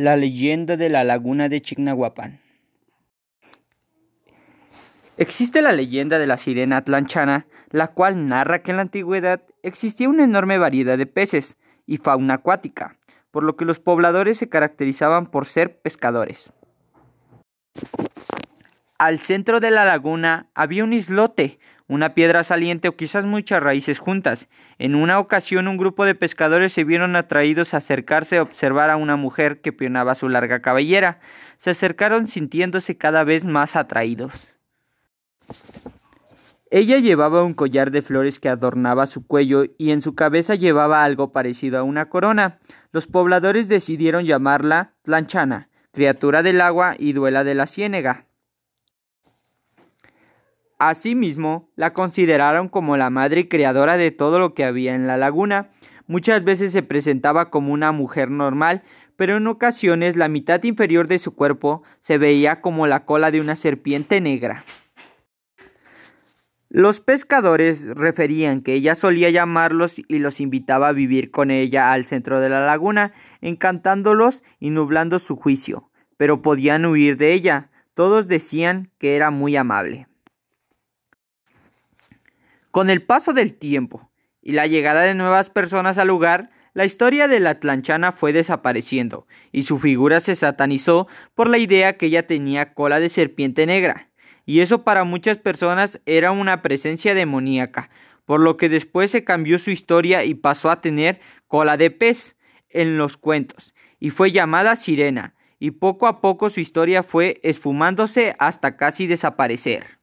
La leyenda de la laguna de Chignahuapan. Existe la leyenda de la sirena atlanchana, la cual narra que en la antigüedad existía una enorme variedad de peces y fauna acuática, por lo que los pobladores se caracterizaban por ser pescadores. Al centro de la laguna había un islote, una piedra saliente o quizás muchas raíces juntas. En una ocasión un grupo de pescadores se vieron atraídos a acercarse a observar a una mujer que pionaba su larga cabellera. Se acercaron sintiéndose cada vez más atraídos. Ella llevaba un collar de flores que adornaba su cuello y en su cabeza llevaba algo parecido a una corona. Los pobladores decidieron llamarla Tlanchana, criatura del agua y duela de la ciénega. Asimismo, la consideraron como la madre creadora de todo lo que había en la laguna. Muchas veces se presentaba como una mujer normal, pero en ocasiones la mitad inferior de su cuerpo se veía como la cola de una serpiente negra. Los pescadores referían que ella solía llamarlos y los invitaba a vivir con ella al centro de la laguna, encantándolos y nublando su juicio, pero podían huir de ella. Todos decían que era muy amable. Con el paso del tiempo y la llegada de nuevas personas al lugar, la historia de la Tlanchana fue desapareciendo y su figura se satanizó por la idea que ella tenía cola de serpiente negra, y eso para muchas personas era una presencia demoníaca, por lo que después se cambió su historia y pasó a tener cola de pez en los cuentos, y fue llamada Sirena, y poco a poco su historia fue esfumándose hasta casi desaparecer.